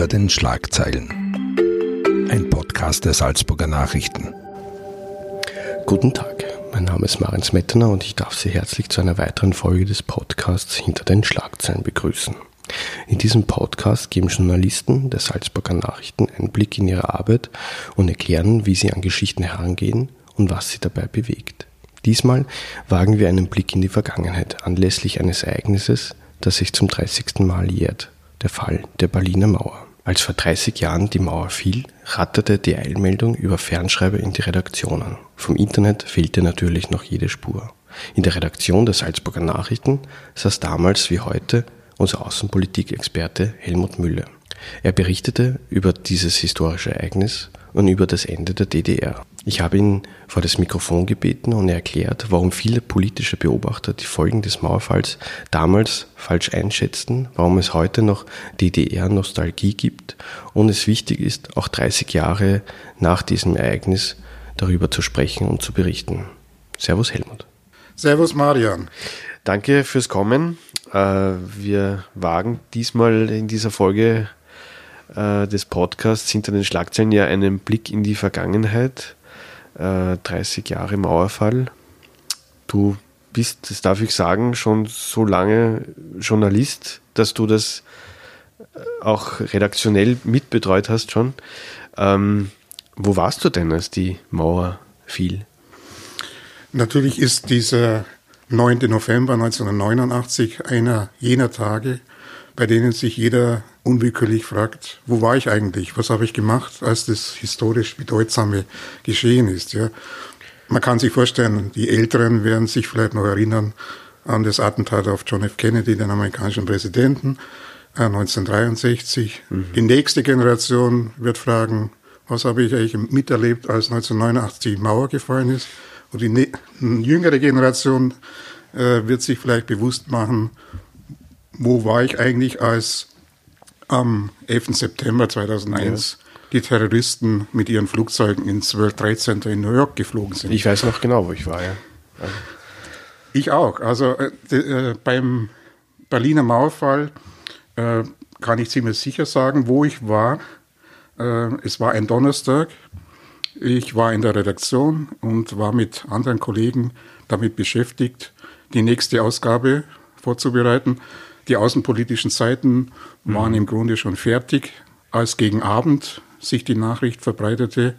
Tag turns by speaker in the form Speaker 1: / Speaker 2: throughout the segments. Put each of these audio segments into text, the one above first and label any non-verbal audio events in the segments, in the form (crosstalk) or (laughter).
Speaker 1: Hinter den Schlagzeilen. Ein Podcast der Salzburger Nachrichten.
Speaker 2: Guten Tag, mein Name ist Marin Smettener und ich darf Sie herzlich zu einer weiteren Folge des Podcasts Hinter den Schlagzeilen begrüßen. In diesem Podcast geben Journalisten der Salzburger Nachrichten einen Blick in ihre Arbeit und erklären, wie sie an Geschichten herangehen und was sie dabei bewegt. Diesmal wagen wir einen Blick in die Vergangenheit anlässlich eines Ereignisses, das sich zum 30. Mal jährt der Fall der Berliner Mauer. Als vor 30 Jahren die Mauer fiel, ratterte die Eilmeldung über Fernschreiber in die Redaktionen. Vom Internet fehlte natürlich noch jede Spur. In der Redaktion der Salzburger Nachrichten saß damals wie heute unser Außenpolitikexperte Helmut Müller. Er berichtete über dieses historische Ereignis und über das Ende der DDR. Ich habe ihn vor das Mikrofon gebeten und er erklärt, warum viele politische Beobachter die Folgen des Mauerfalls damals falsch einschätzten, warum es heute noch DDR-Nostalgie gibt und es wichtig ist, auch 30 Jahre nach diesem Ereignis darüber zu sprechen und zu berichten. Servus Helmut.
Speaker 3: Servus Marian.
Speaker 2: Danke fürs Kommen. Äh, wir wagen diesmal in dieser Folge äh, des Podcasts hinter den Schlagzeilen ja einen Blick in die Vergangenheit. Äh, 30 Jahre Mauerfall. Du bist, das darf ich sagen, schon so lange Journalist, dass du das äh, auch redaktionell mitbetreut hast schon. Ähm, wo warst du denn, als die Mauer fiel?
Speaker 3: Natürlich ist dieser 9. November 1989 einer jener Tage, bei denen sich jeder unwillkürlich fragt, wo war ich eigentlich? Was habe ich gemacht, als das historisch bedeutsame geschehen ist? Ja? Man kann sich vorstellen, die Älteren werden sich vielleicht noch erinnern an das Attentat auf John F. Kennedy, den amerikanischen Präsidenten, 1963. Äh, mhm. Die nächste Generation wird fragen, was habe ich eigentlich miterlebt, als 1989 die Mauer gefallen ist? Und die jüngere Generation äh, wird sich vielleicht bewusst machen, wo war ich eigentlich, als am 11. September 2001 ja. die Terroristen mit ihren Flugzeugen ins World Trade Center in New York geflogen sind.
Speaker 2: Ich weiß noch genau, wo ich war, ja.
Speaker 3: Also. Ich auch. Also äh, äh, beim Berliner Mauerfall äh, kann ich ziemlich sicher sagen, wo ich war. Äh, es war ein Donnerstag. Ich war in der Redaktion und war mit anderen Kollegen damit beschäftigt, die nächste Ausgabe vorzubereiten. Die außenpolitischen Seiten waren mhm. im Grunde schon fertig, als gegen Abend sich die Nachricht verbreitete,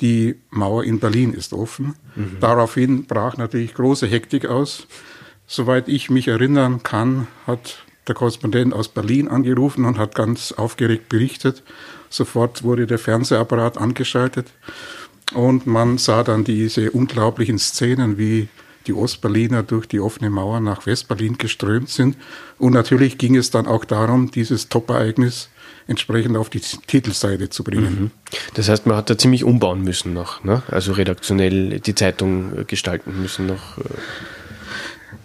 Speaker 3: die Mauer in Berlin ist offen. Mhm. Daraufhin brach natürlich große Hektik aus. Soweit ich mich erinnern kann, hat der Korrespondent aus Berlin angerufen und hat ganz aufgeregt berichtet. Sofort wurde der Fernsehapparat angeschaltet und man sah dann diese unglaublichen Szenen, wie die Ostberliner durch die offene Mauer nach Westberlin geströmt sind. Und natürlich ging es dann auch darum, dieses Top-Ereignis entsprechend auf die Titelseite zu bringen. Mhm.
Speaker 2: Das heißt, man hat da ziemlich umbauen müssen noch, ne? also redaktionell die Zeitung äh, gestalten müssen noch. Äh.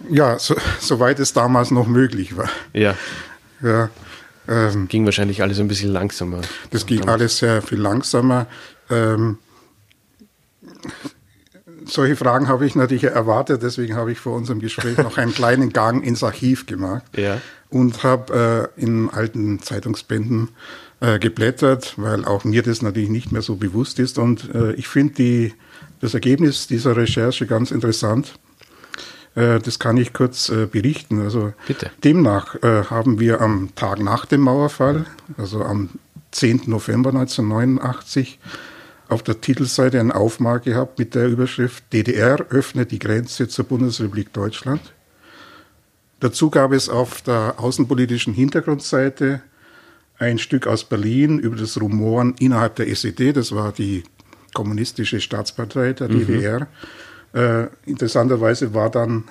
Speaker 3: Ja, so, soweit es damals noch möglich war.
Speaker 2: Ja. ja ähm, ging wahrscheinlich alles ein bisschen langsamer.
Speaker 3: Das ging damals. alles sehr viel langsamer. Ähm, solche Fragen habe ich natürlich erwartet, deswegen habe ich vor unserem Gespräch noch einen kleinen Gang ins Archiv gemacht
Speaker 2: ja.
Speaker 3: und habe äh, in alten Zeitungsbänden äh, geblättert, weil auch mir das natürlich nicht mehr so bewusst ist. Und äh, ich finde das Ergebnis dieser Recherche ganz interessant. Äh, das kann ich kurz äh, berichten. Also
Speaker 2: Bitte.
Speaker 3: demnach äh, haben wir am Tag nach dem Mauerfall, also am 10. November 1989, auf der Titelseite einen Aufmark gehabt mit der Überschrift DDR öffnet die Grenze zur Bundesrepublik Deutschland. Dazu gab es auf der außenpolitischen Hintergrundseite ein Stück aus Berlin über das Rumoren innerhalb der SED, das war die kommunistische Staatspartei der mhm. DDR. Äh, interessanterweise war dann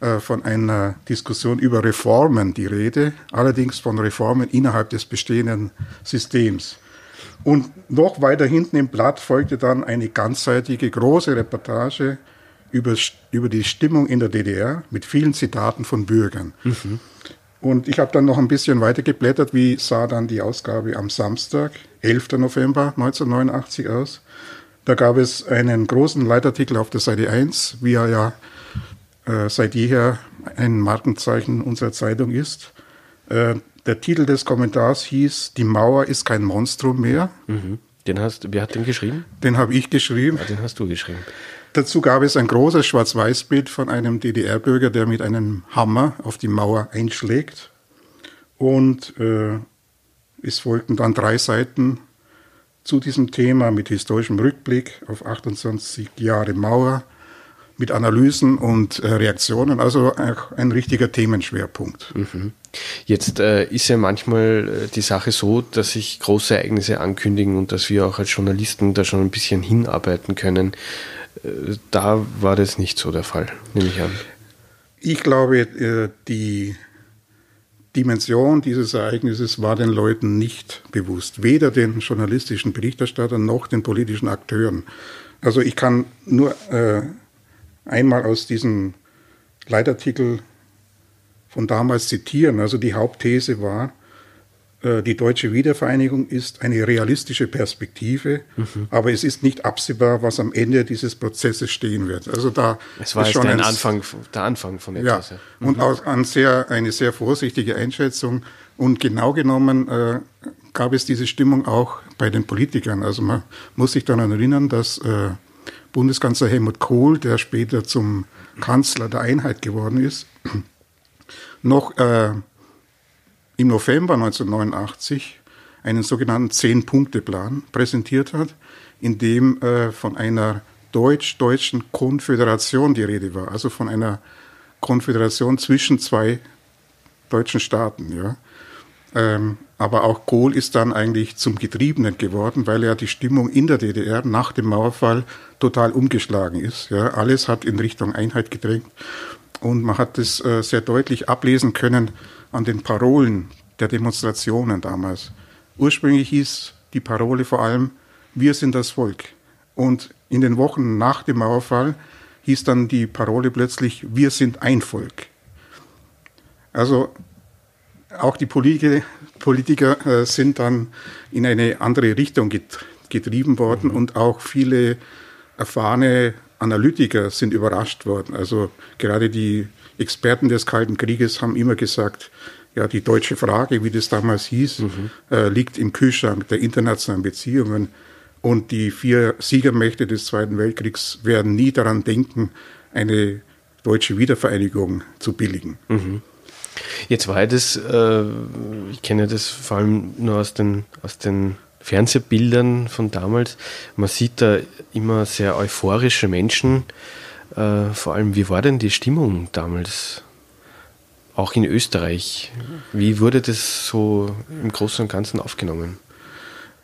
Speaker 3: äh, von einer Diskussion über Reformen die Rede, allerdings von Reformen innerhalb des bestehenden Systems. Und noch weiter hinten im Blatt folgte dann eine ganzseitige große Reportage über, über die Stimmung in der DDR mit vielen Zitaten von Bürgern. Mhm. Und ich habe dann noch ein bisschen weiter geblättert, wie sah dann die Ausgabe am Samstag, 11. November 1989 aus. Da gab es einen großen Leitartikel auf der Seite 1, wie er ja äh, seit jeher ein Markenzeichen unserer Zeitung ist. Äh, Der Titel des Kommentars hieß Die Mauer ist kein Monstrum mehr.
Speaker 2: Mhm. Den hast, wer hat den geschrieben?
Speaker 3: Den habe ich geschrieben.
Speaker 2: Ja, den hast du geschrieben.
Speaker 3: Dazu gab es ein großes Schwarz-Weiß-Bild von einem DDR-Bürger, der mit einem Hammer auf die Mauer einschlägt. Und äh, es folgten dann drei Seiten zu diesem Thema mit historischem Rückblick auf 28 Jahre Mauer, mit Analysen und äh, Reaktionen, also auch ein richtiger Themenschwerpunkt.
Speaker 2: Mhm. Jetzt äh, ist ja manchmal äh, die Sache so, dass sich große Ereignisse ankündigen und dass wir auch als Journalisten da schon ein bisschen hinarbeiten können. Äh, da war das nicht so der Fall, nehme ich an.
Speaker 3: Ich glaube, äh, die Dimension dieses Ereignisses war den Leuten nicht bewusst, weder den journalistischen Berichterstattern noch den politischen Akteuren. Also ich kann nur äh, einmal aus diesem Leitartikel von damals zitieren. Also die Hauptthese war, äh, die deutsche Wiedervereinigung ist eine realistische Perspektive, mhm. aber es ist nicht absehbar, was am Ende dieses Prozesses stehen wird. Also da
Speaker 2: es war schon ein Anfang, der Anfang von etwas.
Speaker 3: Ja, ja. Mhm. und auch ein sehr, eine sehr vorsichtige Einschätzung. Und genau genommen äh, gab es diese Stimmung auch bei den Politikern. Also man muss sich daran erinnern, dass äh, Bundeskanzler Helmut Kohl, der später zum Kanzler der Einheit geworden ist, noch äh, im November 1989 einen sogenannten Zehn-Punkte-Plan präsentiert hat, in dem äh, von einer deutsch-deutschen Konföderation die Rede war, also von einer Konföderation zwischen zwei deutschen Staaten. Ja. Ähm, aber auch Kohl ist dann eigentlich zum Getriebenen geworden, weil er die Stimmung in der DDR nach dem Mauerfall total umgeschlagen ist. Ja, alles hat in Richtung Einheit gedrängt. Und man hat es äh, sehr deutlich ablesen können an den Parolen der Demonstrationen damals. Ursprünglich hieß die Parole vor allem, wir sind das Volk. Und in den Wochen nach dem Mauerfall hieß dann die Parole plötzlich, wir sind ein Volk. Also auch die Politiker, Politiker äh, sind dann in eine andere Richtung getrieben worden mhm. und auch viele erfahrene Analytiker sind überrascht worden. Also gerade die Experten des Kalten Krieges haben immer gesagt, ja, die deutsche Frage, wie das damals hieß, mhm. äh, liegt im Kühlschrank der internationalen Beziehungen. Und die vier Siegermächte des Zweiten Weltkriegs werden nie daran denken, eine deutsche Wiedervereinigung zu billigen.
Speaker 2: Mhm. Jetzt war das, äh, ich kenne das vor allem nur aus den, aus den Fernsehbildern von damals. Man sieht da immer sehr euphorische Menschen. Äh, vor allem, wie war denn die Stimmung damals? Auch in Österreich. Wie wurde das so im Großen und Ganzen aufgenommen?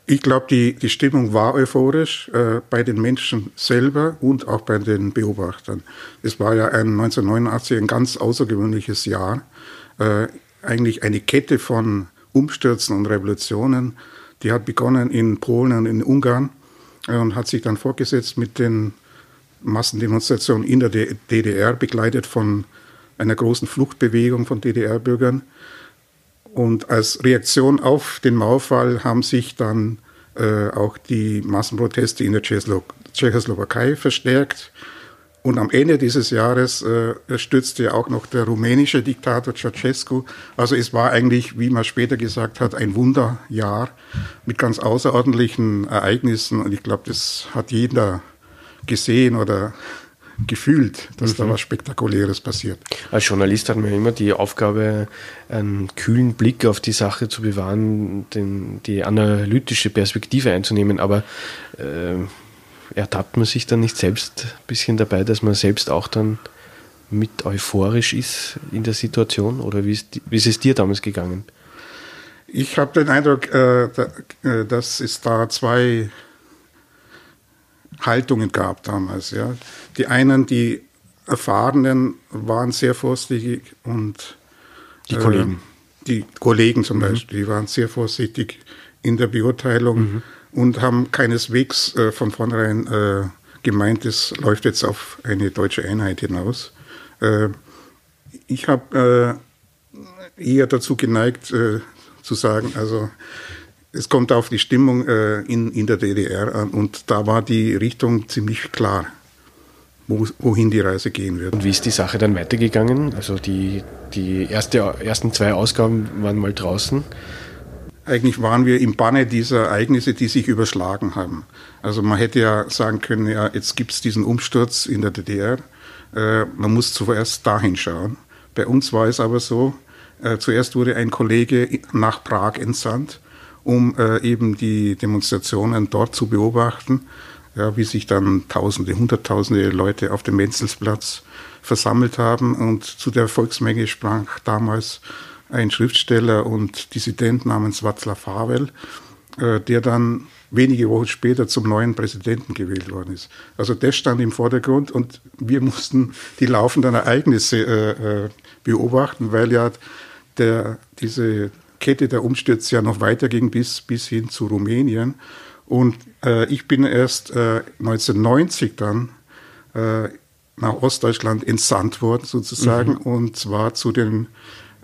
Speaker 3: Ich glaube, die, die Stimmung war euphorisch äh, bei den Menschen selber und auch bei den Beobachtern. Es war ja ein 1989 ein ganz außergewöhnliches Jahr äh, eigentlich eine Kette von Umstürzen und Revolutionen. Die hat begonnen in Polen und in Ungarn äh, und hat sich dann fortgesetzt mit den Massendemonstrationen in der DDR, begleitet von einer großen Fluchtbewegung von DDR-Bürgern. Und als Reaktion auf den Mauerfall haben sich dann äh, auch die Massenproteste in der Tschechoslowakei verstärkt. Und am Ende dieses Jahres äh, stürzte auch noch der rumänische Diktator Ceausescu. Also es war eigentlich, wie man später gesagt hat, ein Wunderjahr mit ganz außerordentlichen Ereignissen. Und ich glaube, das hat jeder gesehen oder gefühlt, dass mhm. da was Spektakuläres passiert.
Speaker 2: Als Journalist hat man immer die Aufgabe, einen kühlen Blick auf die Sache zu bewahren, den, die analytische Perspektive einzunehmen. Aber äh, ertappt man sich dann nicht selbst ein bisschen dabei, dass man selbst auch dann mit euphorisch ist in der Situation? Oder wie ist, wie ist es dir damals gegangen?
Speaker 3: Ich habe den Eindruck, äh, äh, dass es da zwei Haltungen gab damals. Ja. Die einen, die Erfahrenen, waren sehr vorsichtig und
Speaker 2: die Kollegen.
Speaker 3: Äh, die Kollegen zum mhm. Beispiel, die waren sehr vorsichtig in der Beurteilung. Mhm und haben keineswegs äh, von vornherein äh, gemeint, es läuft jetzt auf eine deutsche Einheit hinaus. Äh, ich habe äh, eher dazu geneigt äh, zu sagen, also es kommt auf die Stimmung äh, in, in der DDR an und da war die Richtung ziemlich klar. wo, wohin die Reise gehen wird.
Speaker 2: Und wie ist die Sache dann weitergegangen? Also die, die erste, ersten zwei Ausgaben waren mal draußen.
Speaker 3: Eigentlich waren wir im Banne dieser Ereignisse, die sich überschlagen haben. Also man hätte ja sagen können, ja, jetzt gibt es diesen Umsturz in der DDR. Äh, man muss zuerst dahin schauen. Bei uns war es aber so, äh, zuerst wurde ein Kollege nach Prag entsandt, um äh, eben die Demonstrationen dort zu beobachten ja, wie sich dann Tausende, Hunderttausende Leute auf dem Menzelsplatz versammelt haben. Und zu der Volksmenge sprach damals ein Schriftsteller und Dissident namens Václav Havel, äh, der dann wenige Wochen später zum neuen Präsidenten gewählt worden ist. Also das stand im Vordergrund und wir mussten die laufenden Ereignisse äh, äh beobachten, weil ja der, diese Kette der Umstürze ja noch weiterging bis, bis hin zu Rumänien. Und äh, ich bin erst äh, 1990 dann äh, nach Ostdeutschland entsandt worden, sozusagen, mhm. und zwar zu den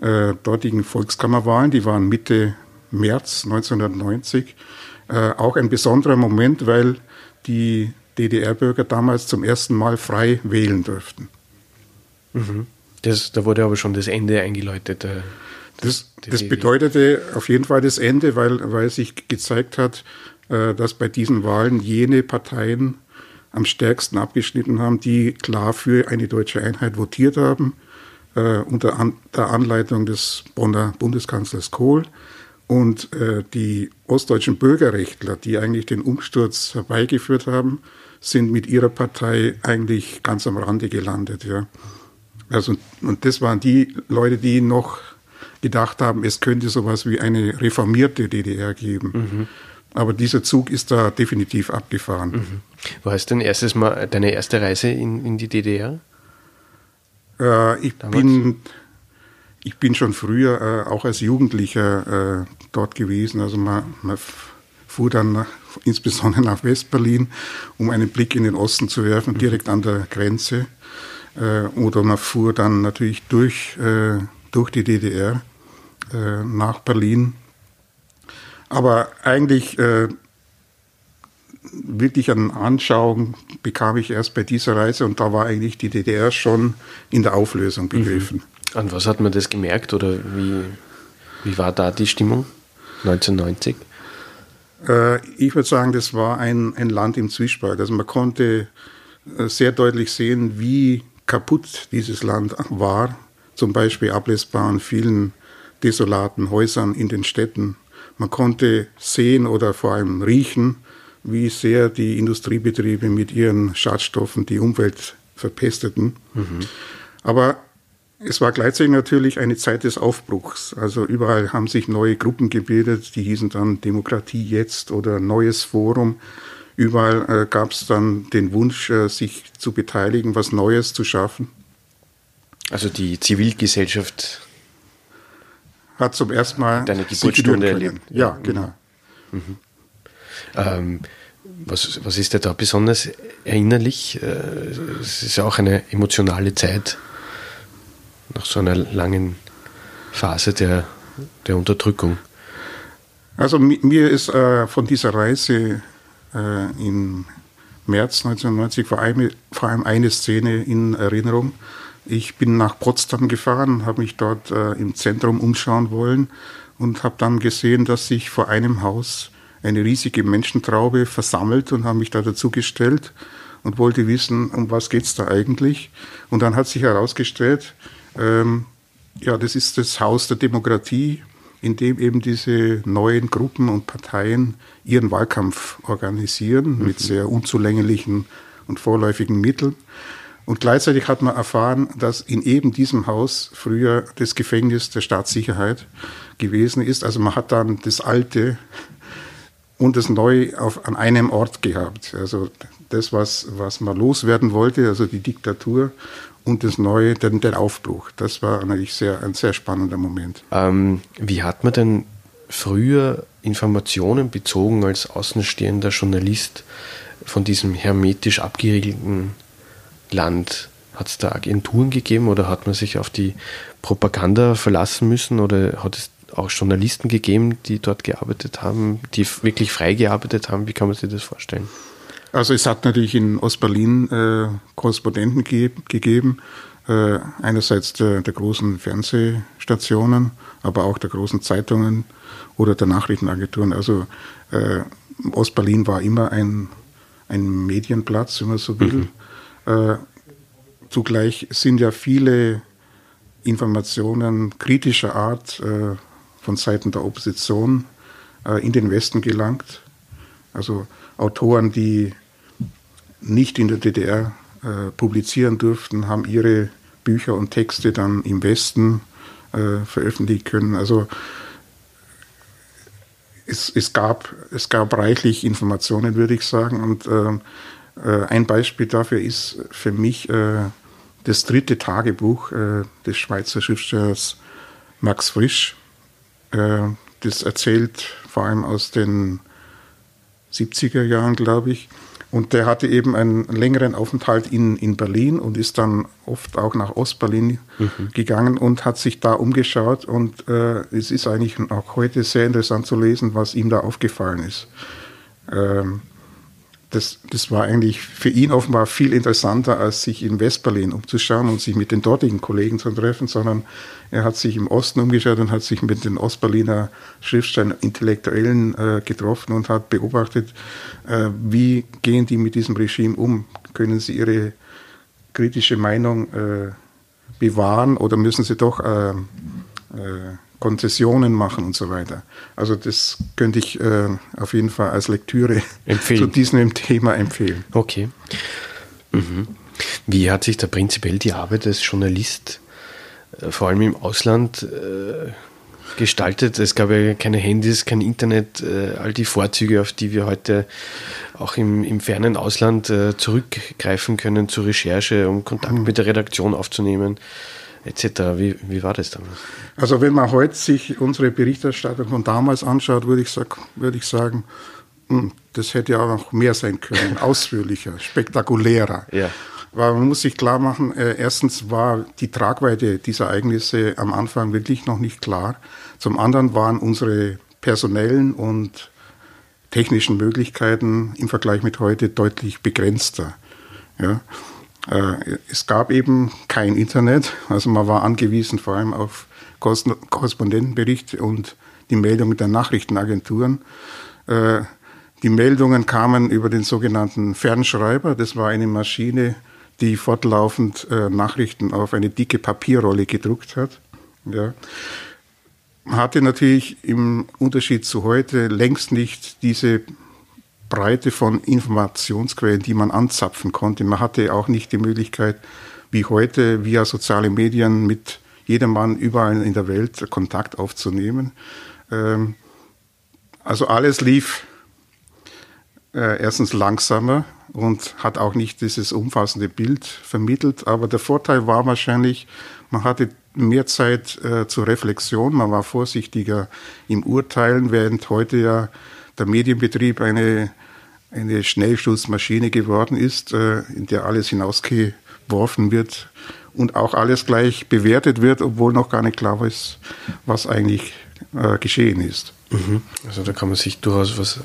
Speaker 3: äh, dortigen Volkskammerwahlen. Die waren Mitte März 1990. Äh, auch ein besonderer Moment, weil die DDR-Bürger damals zum ersten Mal frei wählen durften.
Speaker 2: Mhm. Das, da wurde aber schon das Ende eingeläutet. Äh,
Speaker 3: das, das bedeutete auf jeden Fall das Ende, weil, weil sich gezeigt hat, äh, dass bei diesen Wahlen jene Parteien am stärksten abgeschnitten haben, die klar für eine deutsche Einheit votiert haben, äh, unter an, der Anleitung des Bonner Bundeskanzlers Kohl. Und äh, die ostdeutschen Bürgerrechtler, die eigentlich den Umsturz herbeigeführt haben, sind mit ihrer Partei eigentlich ganz am Rande gelandet. Ja. Also, und das waren die Leute, die noch gedacht haben, es könnte sowas wie eine reformierte DDR geben. Mhm. Aber dieser Zug ist da definitiv abgefahren. Mhm.
Speaker 2: War es dein erstes Mal, deine erste Reise in, in die DDR?
Speaker 3: Äh, ich, bin, ich bin schon früher, äh, auch als Jugendlicher, äh, dort gewesen. Also man, man fuhr dann nach, insbesondere nach Westberlin, um einen Blick in den Osten zu werfen, mhm. direkt an der Grenze. Äh, oder man fuhr dann natürlich durch, äh, durch die DDR äh, nach Berlin aber eigentlich wirklich an Anschauung bekam ich erst bei dieser Reise und da war eigentlich die DDR schon in der Auflösung begriffen.
Speaker 2: Mhm. An was hat man das gemerkt oder wie, wie war da die Stimmung 1990?
Speaker 3: Äh, ich würde sagen, das war ein, ein Land im Zwiespalt. Also man konnte äh, sehr deutlich sehen, wie kaputt dieses Land war. Zum Beispiel ablesbar an vielen desolaten Häusern in den Städten man konnte sehen oder vor allem riechen, wie sehr die Industriebetriebe mit ihren Schadstoffen die Umwelt verpesteten. Mhm. Aber es war gleichzeitig natürlich eine Zeit des Aufbruchs. Also überall haben sich neue Gruppen gebildet, die hießen dann Demokratie jetzt oder Neues Forum. Überall äh, gab es dann den Wunsch, äh, sich zu beteiligen, was Neues zu schaffen.
Speaker 2: Also die Zivilgesellschaft
Speaker 3: hat zum ersten Mal
Speaker 2: deine Geburtsstunde erlebt.
Speaker 3: Ja, genau.
Speaker 2: Mhm. Ähm, was, was ist dir da besonders erinnerlich? Äh, es ist ja auch eine emotionale Zeit nach so einer langen Phase der, der Unterdrückung.
Speaker 3: Also mir ist äh, von dieser Reise äh, im März 1990 vor allem, vor allem eine Szene in Erinnerung. Ich bin nach Potsdam gefahren, habe mich dort äh, im Zentrum umschauen wollen und habe dann gesehen, dass sich vor einem Haus eine riesige Menschentraube versammelt und habe mich da dazu gestellt und wollte wissen, um was geht es da eigentlich. Und dann hat sich herausgestellt, ähm, ja, das ist das Haus der Demokratie, in dem eben diese neuen Gruppen und Parteien ihren Wahlkampf organisieren mhm. mit sehr unzulänglichen und vorläufigen Mitteln. Und gleichzeitig hat man erfahren, dass in eben diesem Haus früher das Gefängnis der Staatssicherheit gewesen ist. Also man hat dann das Alte und das Neue auf, an einem Ort gehabt. Also das, was, was man loswerden wollte, also die Diktatur und das Neue, den, den Aufbruch. Das war natürlich sehr, ein sehr spannender Moment.
Speaker 2: Ähm, wie hat man denn früher Informationen bezogen als außenstehender Journalist von diesem hermetisch abgeriegelten Land? Hat es da Agenturen gegeben oder hat man sich auf die Propaganda verlassen müssen oder hat es auch Journalisten gegeben, die dort gearbeitet haben, die wirklich frei gearbeitet haben? Wie kann man sich das vorstellen?
Speaker 3: Also es hat natürlich in Ostberlin äh, Korrespondenten ge gegeben, äh, einerseits der, der, großen Fernsehstationen, aber auch der großen Zeitungen oder der Nachrichtenagenturen. Also äh, Ostberlin war immer ein, ein Medienplatz, wenn man so will. Mhm. Äh, zugleich sind ja viele Informationen kritischer Art äh, von Seiten der Opposition äh, in den Westen gelangt. Also Autoren, die nicht in der DDR äh, publizieren durften, haben ihre Bücher und Texte dann im Westen äh, veröffentlichen können. Also es, es, gab, es gab reichlich Informationen, würde ich sagen. Und äh, äh ein Beispiel dafür ist für mich äh, das dritte Tagebuch äh, des Schweizer Schriftstellers Max Frisch. Das erzählt vor allem aus den 70er Jahren, glaube ich. Und der hatte eben einen längeren Aufenthalt in, in Berlin und ist dann oft auch nach Ostberlin mhm. gegangen und hat sich da umgeschaut. Und äh, es ist eigentlich auch heute sehr interessant zu lesen, was ihm da aufgefallen ist. Ähm, das, das war eigentlich für ihn offenbar viel interessanter, als sich in Westberlin umzuschauen und sich mit den dortigen Kollegen zu treffen, sondern er hat sich im Osten umgeschaut und hat sich mit den Ostberliner Schriftstellern, Intellektuellen äh, getroffen und hat beobachtet, äh, wie gehen die mit diesem Regime um? Können sie ihre kritische Meinung äh, bewahren oder müssen sie doch äh, äh, Konzessionen machen und so weiter. Also das könnte ich äh, auf jeden Fall als Lektüre empfehlen. zu diesem Thema empfehlen.
Speaker 2: Okay. Mhm. Wie hat sich da prinzipiell die Arbeit als Journalist, äh, vor allem im Ausland, äh, gestaltet? Es gab ja keine Handys, kein Internet, äh, all die Vorzüge, auf die wir heute auch im, im fernen Ausland äh, zurückgreifen können zur Recherche, um Kontakt mhm. mit der Redaktion aufzunehmen etc. Wie, wie war das damals?
Speaker 3: Also wenn man heute sich unsere Berichterstattung von damals anschaut, würde ich, sag, würde ich sagen, hm, das hätte ja auch noch mehr sein können, (laughs) ausführlicher, spektakulärer. Ja. Weil man muss sich klar machen, äh, erstens war die Tragweite dieser Ereignisse am Anfang wirklich noch nicht klar. Zum anderen waren unsere personellen und technischen Möglichkeiten im Vergleich mit heute deutlich begrenzter. Ja. Äh, es gab eben kein Internet, also man war angewiesen vor allem auf Korrespondentenberichte und die Meldungen der Nachrichtenagenturen. Äh, die Meldungen kamen über den sogenannten Fernschreiber. Das war eine Maschine, die fortlaufend äh, Nachrichten auf eine dicke Papierrolle gedruckt hat. Ja. Hatte natürlich im Unterschied zu heute längst nicht diese Breite von Informationsquellen, die man anzapfen konnte. Man hatte auch nicht die Möglichkeit, wie heute via soziale Medien mit jedem Mann überall in der Welt Kontakt aufzunehmen. Ähm, also alles lief äh, erstens langsamer und hat auch nicht dieses umfassende Bild vermittelt. Aber der Vorteil war wahrscheinlich, man hatte mehr Zeit äh, zur Reflexion, man war vorsichtiger im Urteilen, während heute ja der Medienbetrieb eine, eine Schnellschussmaschine geworden ist, äh, in der alles hinausgeworfen wird und auch alles gleich bewertet wird, obwohl noch gar nicht klar ist, was eigentlich äh, geschehen ist.
Speaker 2: Mhm. Also da kann man sich durchaus was,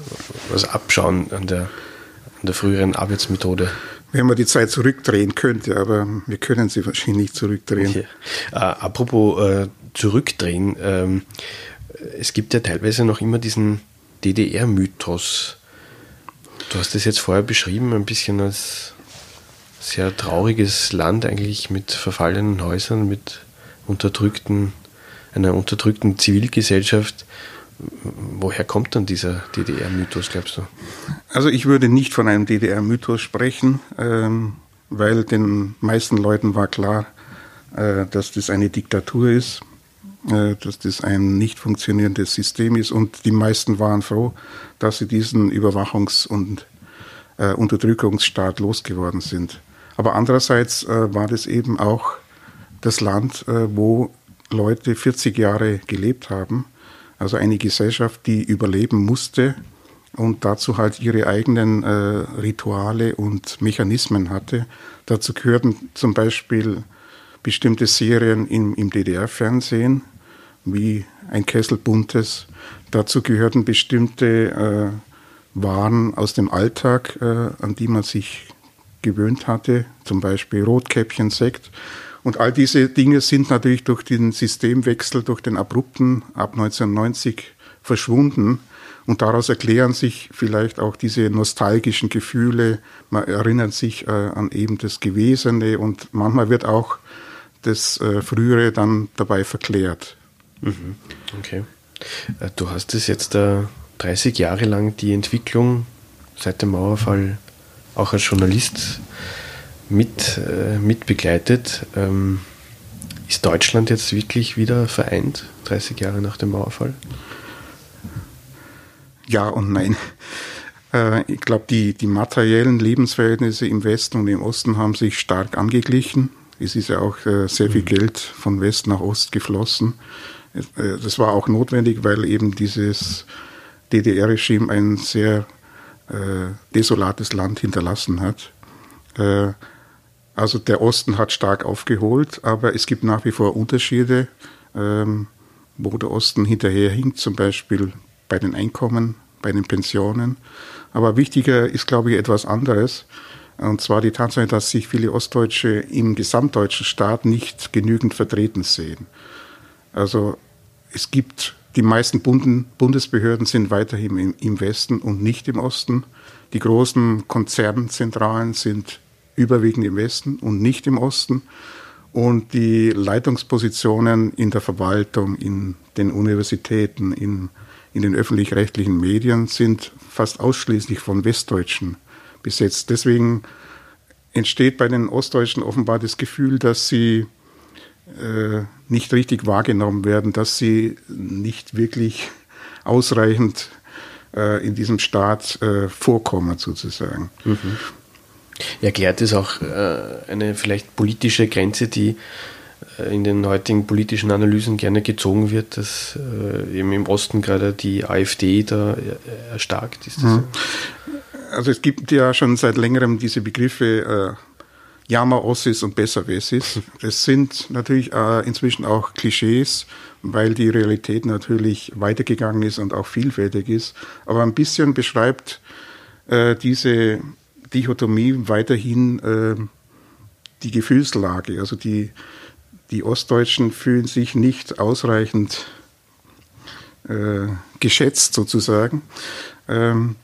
Speaker 2: was abschauen an der, an der früheren Arbeitsmethode.
Speaker 3: Wenn man die Zeit zurückdrehen könnte, aber wir können sie wahrscheinlich nicht zurückdrehen. Okay.
Speaker 2: Äh, apropos äh, zurückdrehen, ähm, es gibt ja teilweise noch immer diesen DDR-Mythos. Du hast es jetzt vorher beschrieben, ein bisschen als sehr trauriges Land eigentlich mit verfallenen Häusern, mit unterdrückten, einer unterdrückten Zivilgesellschaft. Woher kommt dann dieser DDR-Mythos, glaubst du?
Speaker 3: Also ich würde nicht von einem DDR-Mythos sprechen, ähm, weil den meisten Leuten war klar, äh, dass das eine Diktatur ist dass das ein nicht funktionierendes System ist und die meisten waren froh, dass sie diesen Überwachungs- und äh, Unterdrückungsstaat losgeworden sind. Aber andererseits äh, war das eben auch das Land, äh, wo Leute 40 Jahre gelebt haben, also eine Gesellschaft, die überleben musste und dazu halt ihre eigenen äh, Rituale und Mechanismen hatte. Dazu gehörten zum Beispiel bestimmte Serien im, im DDR-Fernsehen, wie ein Kessel Buntes. Dazu gehörten bestimmte äh, Waren aus dem Alltag, äh, an die man sich gewöhnt hatte, zum Beispiel Rotkäppchen, Sekt. Und all diese Dinge sind natürlich durch den Systemwechsel, durch den abrupten ab 1990 verschwunden. Und daraus erklären sich vielleicht auch diese nostalgischen Gefühle. Man erinnert sich äh, an eben das Gewesene und manchmal wird auch das äh, Frühere dann dabei verklärt.
Speaker 2: Mhm. Okay. Äh, du hast es jetzt äh, 30 Jahre lang die Entwicklung seit dem Mauerfall auch als Journalist mit, äh, mit begleitet. Ähm, ist Deutschland jetzt wirklich wieder vereint, 30 Jahre nach dem Mauerfall?
Speaker 3: Ja und nein. Äh, ich glaube, die, die materiellen Lebensverhältnisse im Westen und im Osten haben sich stark angeglichen. Es ist ja auch äh, sehr viel mhm. Geld von West nach Ost geflossen. Äh, das war auch notwendig, weil eben dieses DDR-Regime ein sehr äh, desolates Land hinterlassen hat. Äh, also der Osten hat stark aufgeholt, aber es gibt nach wie vor Unterschiede, ähm, wo der Osten hinterherhinkt, zum Beispiel bei den Einkommen, bei den Pensionen. Aber wichtiger ist, glaube ich, etwas anderes. Und zwar die Tatsache, dass sich viele Ostdeutsche im gesamtdeutschen Staat nicht genügend vertreten sehen. Also es gibt die meisten Bundesbehörden sind weiterhin im, im Westen und nicht im Osten. Die großen Konzernzentralen sind überwiegend im Westen und nicht im Osten. Und die Leitungspositionen in der Verwaltung, in den Universitäten, in, in den öffentlich-rechtlichen Medien sind fast ausschließlich von Westdeutschen besetzt. Deswegen entsteht bei den Ostdeutschen offenbar das Gefühl, dass sie äh, nicht richtig wahrgenommen werden, dass sie nicht wirklich ausreichend äh, in diesem Staat äh, vorkommen, sozusagen. Mhm.
Speaker 2: Erklärt es auch äh, eine vielleicht politische Grenze, die äh, in den heutigen politischen Analysen gerne gezogen wird, dass äh, eben im Osten gerade die AfD da erstarkt ist. Mhm.
Speaker 3: Also es gibt ja schon seit längerem diese Begriffe Jammer-Ossis und Besserwessis. Das sind natürlich äh, inzwischen auch Klischees, weil die Realität natürlich weitergegangen ist und auch vielfältig ist. Aber ein bisschen beschreibt äh, diese Dichotomie weiterhin äh, die Gefühlslage. Also die, die Ostdeutschen fühlen sich nicht ausreichend äh, geschätzt sozusagen. Ähm,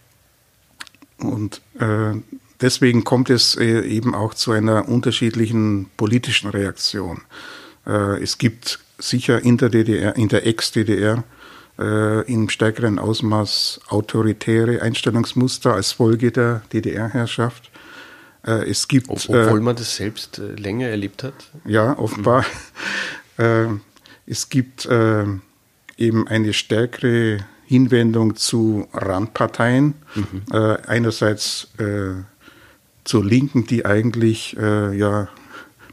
Speaker 3: und äh, deswegen kommt es äh, eben auch zu einer unterschiedlichen politischen Reaktion. Äh, es gibt sicher in der DDR, in der Ex-DDR, äh, in stärkeren Ausmaß autoritäre Einstellungsmuster als Folge der DDR-Herrschaft.
Speaker 2: Es gibt, Obwohl man das selbst länger erlebt hat?
Speaker 3: Ja, offenbar. Mhm. (laughs) Es gibt eben eine stärkere Hinwendung zu Randparteien. Mhm. Einerseits zur Linken, die eigentlich äh, ja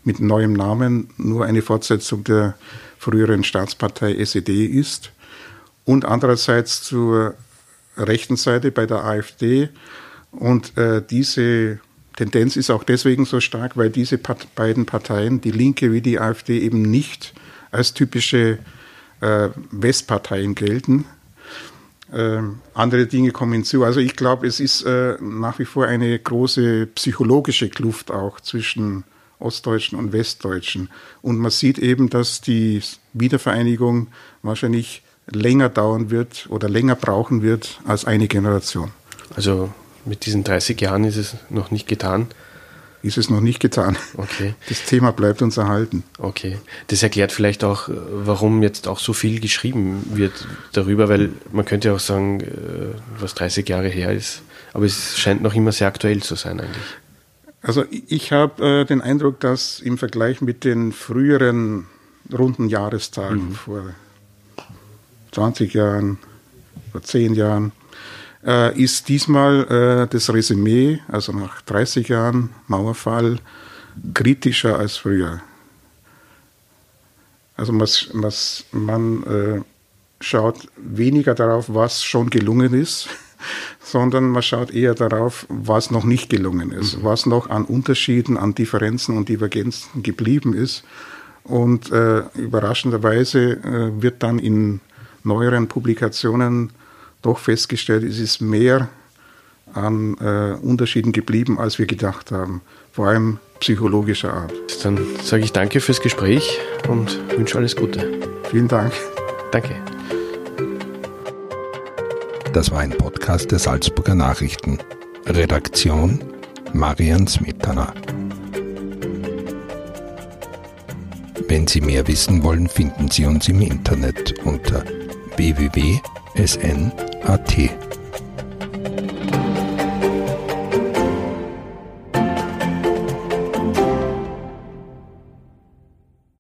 Speaker 3: mit neuem Namen nur eine Fortsetzung der früheren Staatspartei SED ist. Und andererseits zur rechten Seite bei der AfD. Und äh, diese Tendenz ist auch deswegen so stark, weil diese Part beiden Parteien, die Linke wie die AfD, eben nicht als typische äh, Westparteien gelten, andere Dinge kommen hinzu. Also ich glaube, es ist äh, nach wie vor eine große psychologische Kluft auch zwischen Ostdeutschen und Westdeutschen. Und man sieht eben, dass die Wiedervereinigung wahrscheinlich länger dauern wird oder länger brauchen wird als eine Generation.
Speaker 2: Also mit diesen 30 Jahren ist es noch nicht getan
Speaker 3: ist es noch nicht getan.
Speaker 2: Okay.
Speaker 3: Das Thema bleibt uns erhalten.
Speaker 2: Okay. Das erklärt vielleicht auch, warum jetzt auch so viel geschrieben wird darüber, weil man könnte auch sagen, äh, was 30 Jahre her ist. Aber es scheint noch immer sehr aktuell zu sein eigentlich.
Speaker 3: Also ich habe äh, den Eindruck, dass im Vergleich mit den früheren runden Jahrestagen mhm. vor 20 Jahren, vor 10 Jahren, äh, ist diesmal äh, das Resümee, also nach 30 Jahren Mauerfall, kritischer als früher. Also was, was man äh, schaut weniger darauf, was schon gelungen ist, (laughs) sondern man schaut eher darauf, was noch nicht gelungen ist, mhm. was noch an Unterschieden, an Differenzen und Divergenzen geblieben ist. Und äh, überraschenderweise äh, wird dann in neueren Publikationen doch festgestellt, es ist mehr an äh, Unterschieden geblieben, als wir gedacht haben. Vor allem psychologischer Art.
Speaker 2: Dann sage ich danke fürs Gespräch und wünsche alles Gute.
Speaker 3: Vielen Dank.
Speaker 2: Danke.
Speaker 1: Das war ein Podcast der Salzburger Nachrichten. Redaktion Marian Smetana. Wenn Sie mehr wissen wollen, finden Sie uns im Internet unter www.sn.at.